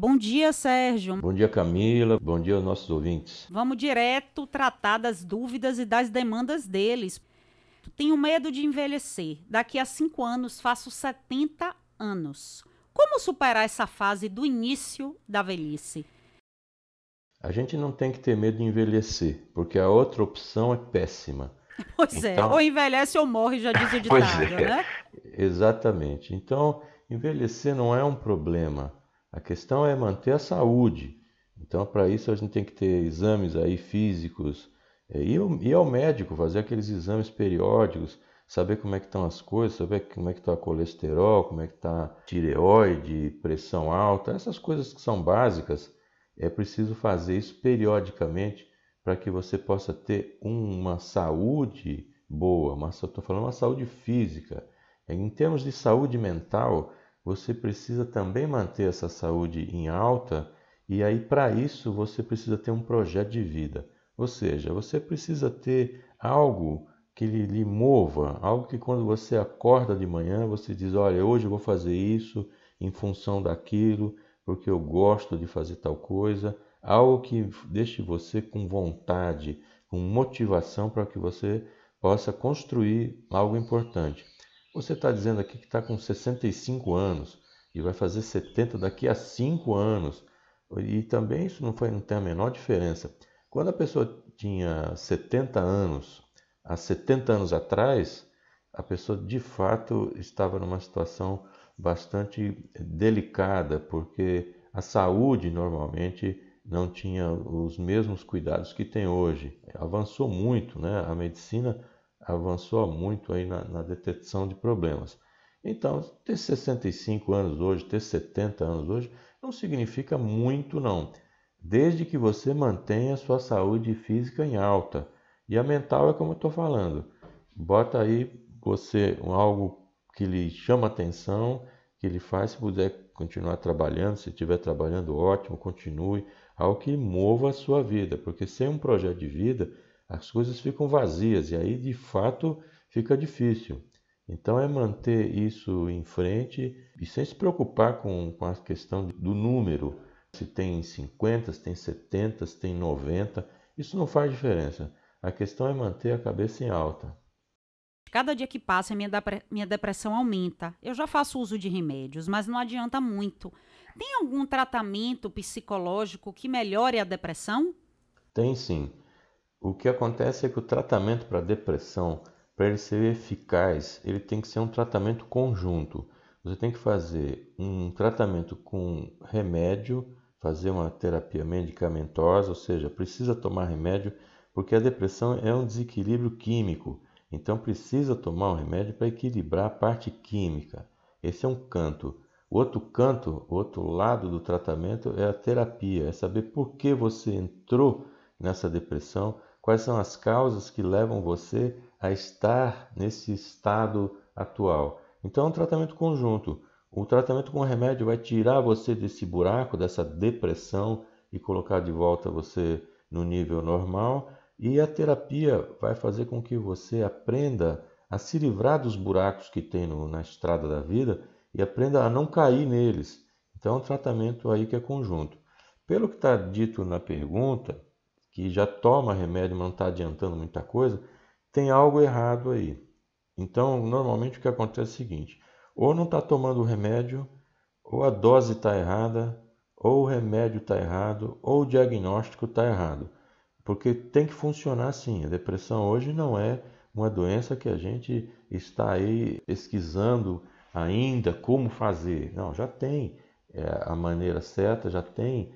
Bom dia, Sérgio. Bom dia, Camila. Bom dia aos nossos ouvintes. Vamos direto tratar das dúvidas e das demandas deles. Tenho medo de envelhecer. Daqui a cinco anos faço 70 anos. Como superar essa fase do início da velhice? A gente não tem que ter medo de envelhecer, porque a outra opção é péssima. Pois é, então... é, ou envelhece ou morre, já diz o ditado, é. né? Exatamente. Então, envelhecer não é um problema. A questão é manter a saúde. Então, para isso, a gente tem que ter exames aí físicos, é, ir ao médico, fazer aqueles exames periódicos, saber como é que estão as coisas, saber como é que está colesterol, como é que está tireoide, pressão alta, essas coisas que são básicas, é preciso fazer isso periodicamente para que você possa ter uma saúde boa, mas eu estou falando uma saúde física. Em termos de saúde mental, você precisa também manter essa saúde em alta e aí para isso você precisa ter um projeto de vida. Ou seja, você precisa ter algo que lhe, lhe mova, algo que quando você acorda de manhã você diz, olha, hoje eu vou fazer isso em função daquilo, porque eu gosto de fazer tal coisa, algo que deixe você com vontade, com motivação para que você possa construir algo importante. Você está dizendo aqui que está com 65 anos e vai fazer 70 daqui a 5 anos. E também isso não, foi, não tem a menor diferença. Quando a pessoa tinha 70 anos, há 70 anos atrás, a pessoa de fato estava numa situação bastante delicada, porque a saúde normalmente não tinha os mesmos cuidados que tem hoje. Avançou muito, né? A medicina avançou muito aí na, na detecção de problemas. Então, ter 65 anos hoje, ter 70 anos hoje, não significa muito não, desde que você mantenha a sua saúde física em alta. E a mental é como eu estou falando. Bota aí você algo que lhe chama atenção, que lhe faz, se puder continuar trabalhando, se estiver trabalhando, ótimo, continue. Algo que mova a sua vida, porque sem um projeto de vida, as coisas ficam vazias e aí de fato fica difícil. Então é manter isso em frente e sem se preocupar com, com a questão do número, se tem 50, se tem 70, se tem 90, isso não faz diferença. A questão é manter a cabeça em alta. Cada dia que passa, minha, minha depressão aumenta. Eu já faço uso de remédios, mas não adianta muito. Tem algum tratamento psicológico que melhore a depressão? Tem sim. O que acontece é que o tratamento para depressão, para ele ser eficaz, ele tem que ser um tratamento conjunto. Você tem que fazer um tratamento com remédio, fazer uma terapia medicamentosa, ou seja, precisa tomar remédio, porque a depressão é um desequilíbrio químico. Então precisa tomar um remédio para equilibrar a parte química. Esse é um canto. O outro canto, o outro lado do tratamento é a terapia, é saber por que você entrou nessa depressão, Quais são as causas que levam você a estar nesse estado atual? Então, é um tratamento conjunto. O tratamento com remédio vai tirar você desse buraco, dessa depressão e colocar de volta você no nível normal. E a terapia vai fazer com que você aprenda a se livrar dos buracos que tem no, na estrada da vida e aprenda a não cair neles. Então, é um tratamento aí que é conjunto. Pelo que está dito na pergunta, que já toma remédio, mas não está adiantando muita coisa, tem algo errado aí. Então, normalmente o que acontece é o seguinte: ou não está tomando o remédio, ou a dose está errada, ou o remédio está errado, ou o diagnóstico está errado. Porque tem que funcionar assim. A depressão hoje não é uma doença que a gente está aí pesquisando ainda como fazer. Não, já tem é, a maneira certa, já tem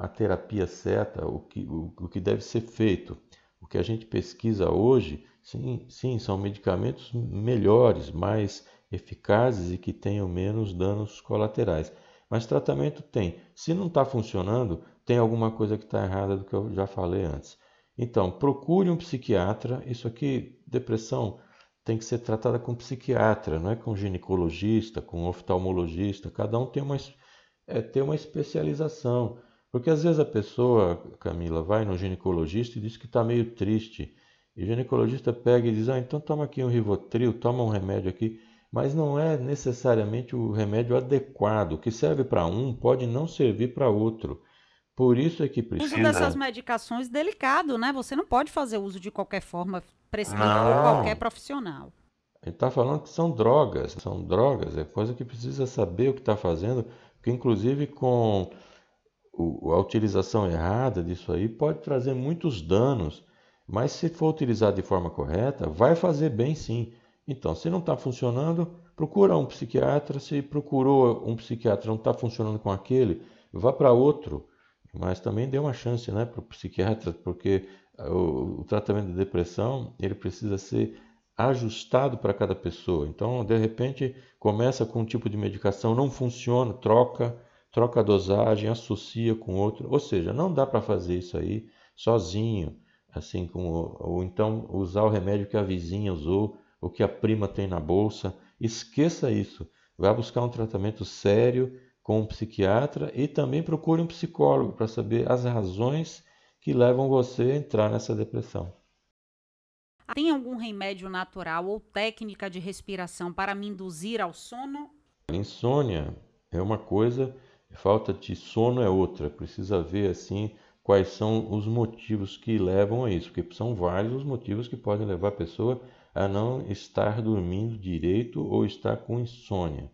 a terapia certa, o que, o, o que deve ser feito. O que a gente pesquisa hoje, sim, sim, são medicamentos melhores, mais eficazes e que tenham menos danos colaterais. Mas tratamento tem. Se não está funcionando, tem alguma coisa que está errada do que eu já falei antes. Então, procure um psiquiatra. Isso aqui, depressão, tem que ser tratada com psiquiatra, não é com ginecologista, com oftalmologista. Cada um tem uma, é, tem uma especialização. Porque às vezes a pessoa, Camila, vai no ginecologista e diz que está meio triste. E o ginecologista pega e diz: Ah, então toma aqui um Rivotril, toma um remédio aqui. mas não é necessariamente o remédio adequado. O que serve para um pode não servir para outro. Por isso é que precisa. O uso dessas medicações delicado, né? Você não pode fazer uso de qualquer forma prescrito por qualquer profissional. Ele está falando que são drogas, são drogas, é coisa que precisa saber o que está fazendo, porque inclusive com a utilização errada disso aí pode trazer muitos danos, mas se for utilizado de forma correta, vai fazer bem sim. Então, se não está funcionando, procura um psiquiatra. Se procurou um psiquiatra não está funcionando com aquele, vá para outro. Mas também dê uma chance né, para o psiquiatra, porque o, o tratamento da depressão ele precisa ser ajustado para cada pessoa. Então, de repente, começa com um tipo de medicação, não funciona, troca, troca a dosagem, associa com outro. Ou seja, não dá para fazer isso aí sozinho, assim como ou então usar o remédio que a vizinha usou, o que a prima tem na bolsa. Esqueça isso. Vá buscar um tratamento sério com um psiquiatra e também procure um psicólogo para saber as razões que levam você a entrar nessa depressão. Tem algum remédio natural ou técnica de respiração para me induzir ao sono? Insônia é uma coisa, falta de sono é outra. Precisa ver assim quais são os motivos que levam a isso, porque são vários os motivos que podem levar a pessoa a não estar dormindo direito ou estar com insônia.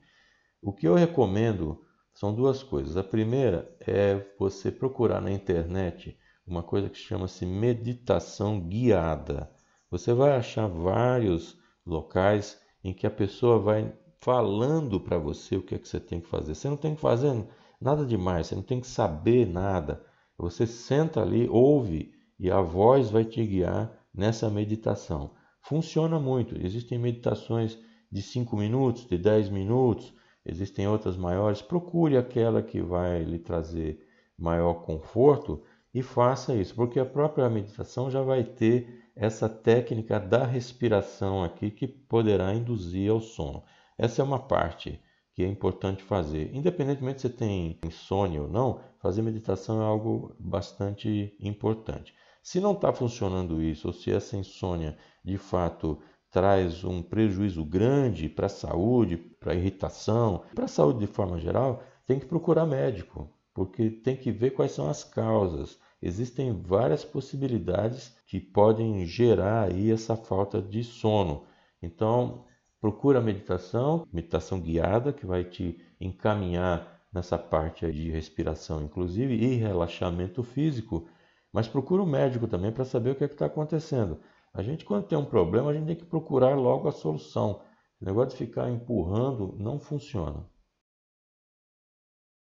O que eu recomendo são duas coisas. A primeira é você procurar na internet uma coisa que chama-se meditação guiada. Você vai achar vários locais em que a pessoa vai falando para você o que é que você tem que fazer. Você não tem que fazer nada demais, você não tem que saber nada. Você senta ali, ouve e a voz vai te guiar nessa meditação. Funciona muito. Existem meditações de 5 minutos, de 10 minutos, existem outras maiores. Procure aquela que vai lhe trazer maior conforto e faça isso, porque a própria meditação já vai ter essa técnica da respiração aqui que poderá induzir ao sono. Essa é uma parte que é importante fazer. Independentemente se você tem insônia ou não, fazer meditação é algo bastante importante. Se não está funcionando isso, ou se essa insônia de fato traz um prejuízo grande para a saúde, para a irritação, para a saúde de forma geral, tem que procurar médico, porque tem que ver quais são as causas. Existem várias possibilidades que podem gerar aí essa falta de sono. Então, procura a meditação, meditação guiada, que vai te encaminhar nessa parte de respiração, inclusive, e relaxamento físico. Mas procura o um médico também para saber o que é está acontecendo. A gente, quando tem um problema, a gente tem que procurar logo a solução. O negócio de ficar empurrando não funciona.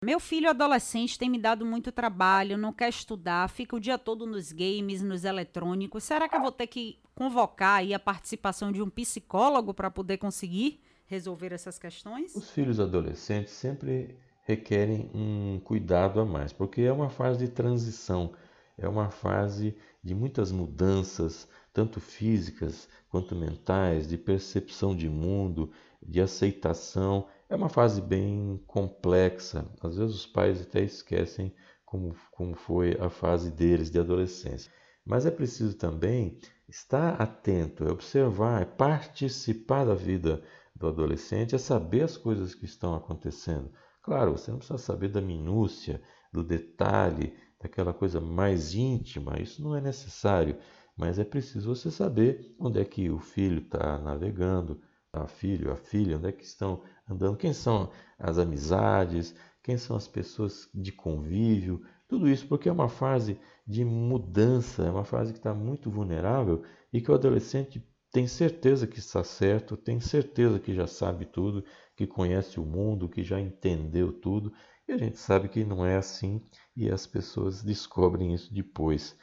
Meu filho adolescente tem me dado muito trabalho, não quer estudar, fica o dia todo nos games, nos eletrônicos. Será que eu vou ter que convocar aí a participação de um psicólogo para poder conseguir resolver essas questões? Os filhos adolescentes sempre requerem um cuidado a mais, porque é uma fase de transição, é uma fase de muitas mudanças, tanto físicas quanto mentais, de percepção de mundo, de aceitação é uma fase bem complexa. Às vezes os pais até esquecem como, como foi a fase deles de adolescência. Mas é preciso também estar atento, é observar, é participar da vida do adolescente, é saber as coisas que estão acontecendo. Claro, você não precisa saber da minúcia, do detalhe, daquela coisa mais íntima, isso não é necessário, mas é preciso você saber onde é que o filho está navegando, a filho, a filha, onde é que estão andando, quem são as amizades, quem são as pessoas de convívio, tudo isso porque é uma fase de mudança, é uma fase que está muito vulnerável e que o adolescente tem certeza que está certo, tem certeza que já sabe tudo, que conhece o mundo, que já entendeu tudo, e a gente sabe que não é assim e as pessoas descobrem isso depois.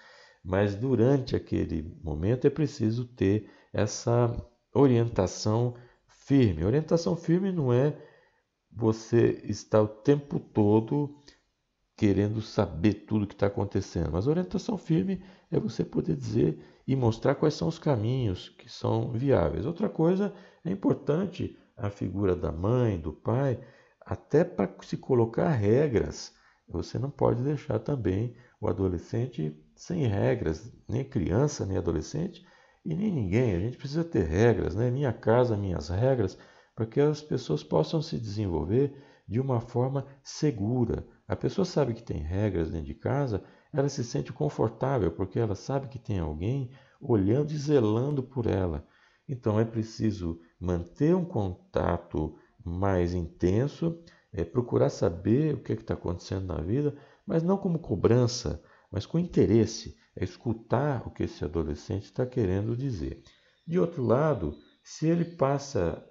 Mas durante aquele momento é preciso ter essa orientação firme. Orientação firme não é você estar o tempo todo querendo saber tudo o que está acontecendo, mas orientação firme é você poder dizer e mostrar quais são os caminhos que são viáveis. Outra coisa é importante a figura da mãe, do pai, até para se colocar regras. Você não pode deixar também o adolescente sem regras, nem criança, nem adolescente, e nem ninguém. A gente precisa ter regras, né? Minha casa, minhas regras. para que as pessoas possam se desenvolver de uma forma segura. A pessoa sabe que tem regras dentro de casa, ela se sente confortável porque ela sabe que tem alguém olhando e zelando por ela. Então é preciso manter um contato mais intenso, é procurar saber o que é está acontecendo na vida, mas não como cobrança, mas com interesse, é escutar o que esse adolescente está querendo dizer. De outro lado, se ele passa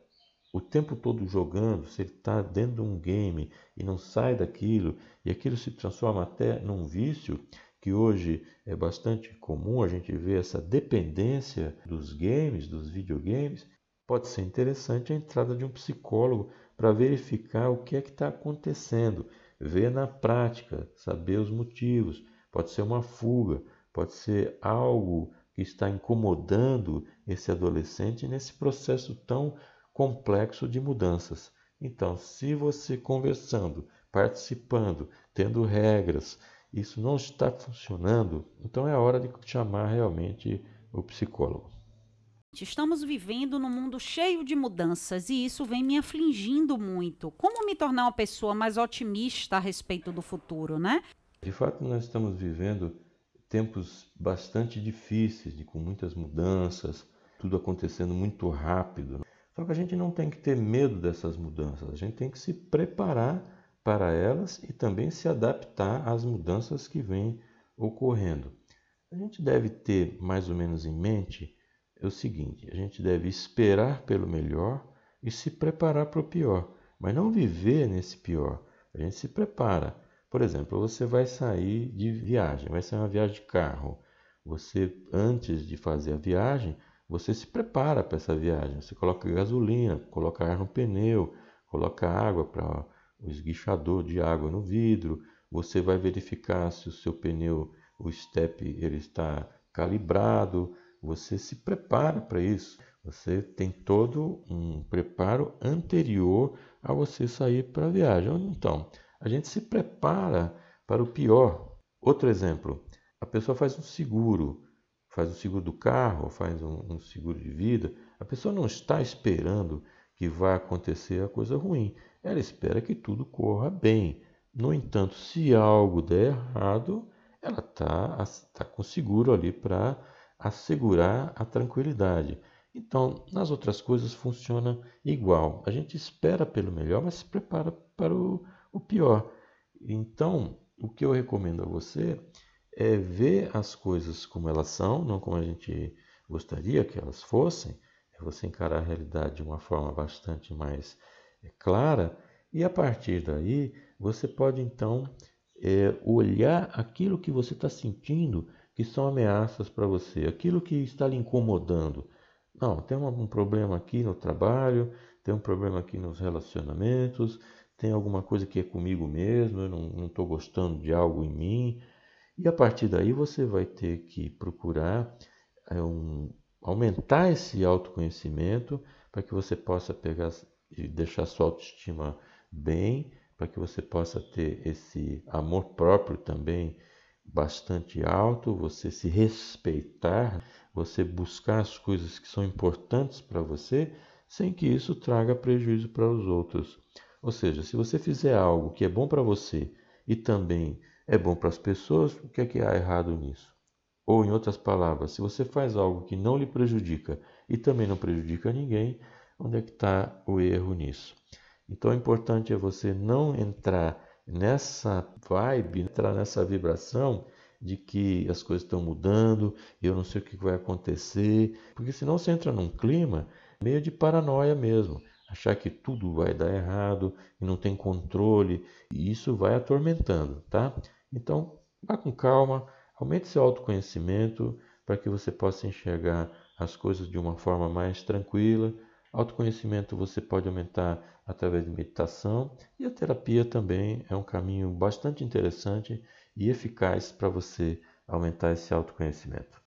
o tempo todo jogando, se ele está dentro de um game e não sai daquilo, e aquilo se transforma até num vício, que hoje é bastante comum a gente ver essa dependência dos games, dos videogames, pode ser interessante a entrada de um psicólogo para verificar o que é que está acontecendo, ver na prática, saber os motivos. Pode ser uma fuga, pode ser algo que está incomodando esse adolescente nesse processo tão complexo de mudanças. Então, se você conversando, participando, tendo regras, isso não está funcionando, então é hora de chamar realmente o psicólogo. Estamos vivendo num mundo cheio de mudanças e isso vem me afligindo muito. Como me tornar uma pessoa mais otimista a respeito do futuro, né? De fato, nós estamos vivendo tempos bastante difíceis, com muitas mudanças, tudo acontecendo muito rápido. Só que a gente não tem que ter medo dessas mudanças, a gente tem que se preparar para elas e também se adaptar às mudanças que vêm ocorrendo. A gente deve ter mais ou menos em mente é o seguinte: a gente deve esperar pelo melhor e se preparar para o pior, mas não viver nesse pior. A gente se prepara. Por exemplo, você vai sair de viagem, vai sair uma viagem de carro. Você, antes de fazer a viagem, você se prepara para essa viagem. Você coloca gasolina, coloca ar no pneu, coloca água para o esguichador de água no vidro. Você vai verificar se o seu pneu, o step, ele está calibrado. Você se prepara para isso. Você tem todo um preparo anterior a você sair para a viagem. Então, a gente se prepara para o pior. Outro exemplo: a pessoa faz um seguro, faz o seguro do carro, faz um, um seguro de vida. A pessoa não está esperando que vai acontecer a coisa ruim. Ela espera que tudo corra bem. No entanto, se algo der errado, ela está tá com seguro ali para assegurar a tranquilidade. Então, nas outras coisas funciona igual. A gente espera pelo melhor, mas se prepara para o, o pior. Então, o que eu recomendo a você é ver as coisas como elas são, não como a gente gostaria que elas fossem. É você encarar a realidade de uma forma bastante mais é, clara e a partir daí você pode então é, olhar aquilo que você está sentindo que são ameaças para você, aquilo que está lhe incomodando. Não, tem um problema aqui no trabalho, tem um problema aqui nos relacionamentos, tem alguma coisa que é comigo mesmo, eu não estou gostando de algo em mim. E a partir daí você vai ter que procurar é, um, aumentar esse autoconhecimento para que você possa pegar e deixar sua autoestima bem, para que você possa ter esse amor próprio também bastante alto, você se respeitar, você buscar as coisas que são importantes para você, sem que isso traga prejuízo para os outros. Ou seja, se você fizer algo que é bom para você e também é bom para as pessoas, o que é que há errado nisso? Ou, em outras palavras, se você faz algo que não lhe prejudica e também não prejudica ninguém, onde é que está o erro nisso? Então, o importante é você não entrar nessa vibe, entrar nessa vibração de que as coisas estão mudando, eu não sei o que vai acontecer, porque senão você entra num clima meio de paranoia mesmo, achar que tudo vai dar errado e não tem controle, e isso vai atormentando, tá? Então, vá com calma, aumente seu autoconhecimento para que você possa enxergar as coisas de uma forma mais tranquila. Autoconhecimento você pode aumentar através de meditação e a terapia também é um caminho bastante interessante e eficaz para você aumentar esse autoconhecimento.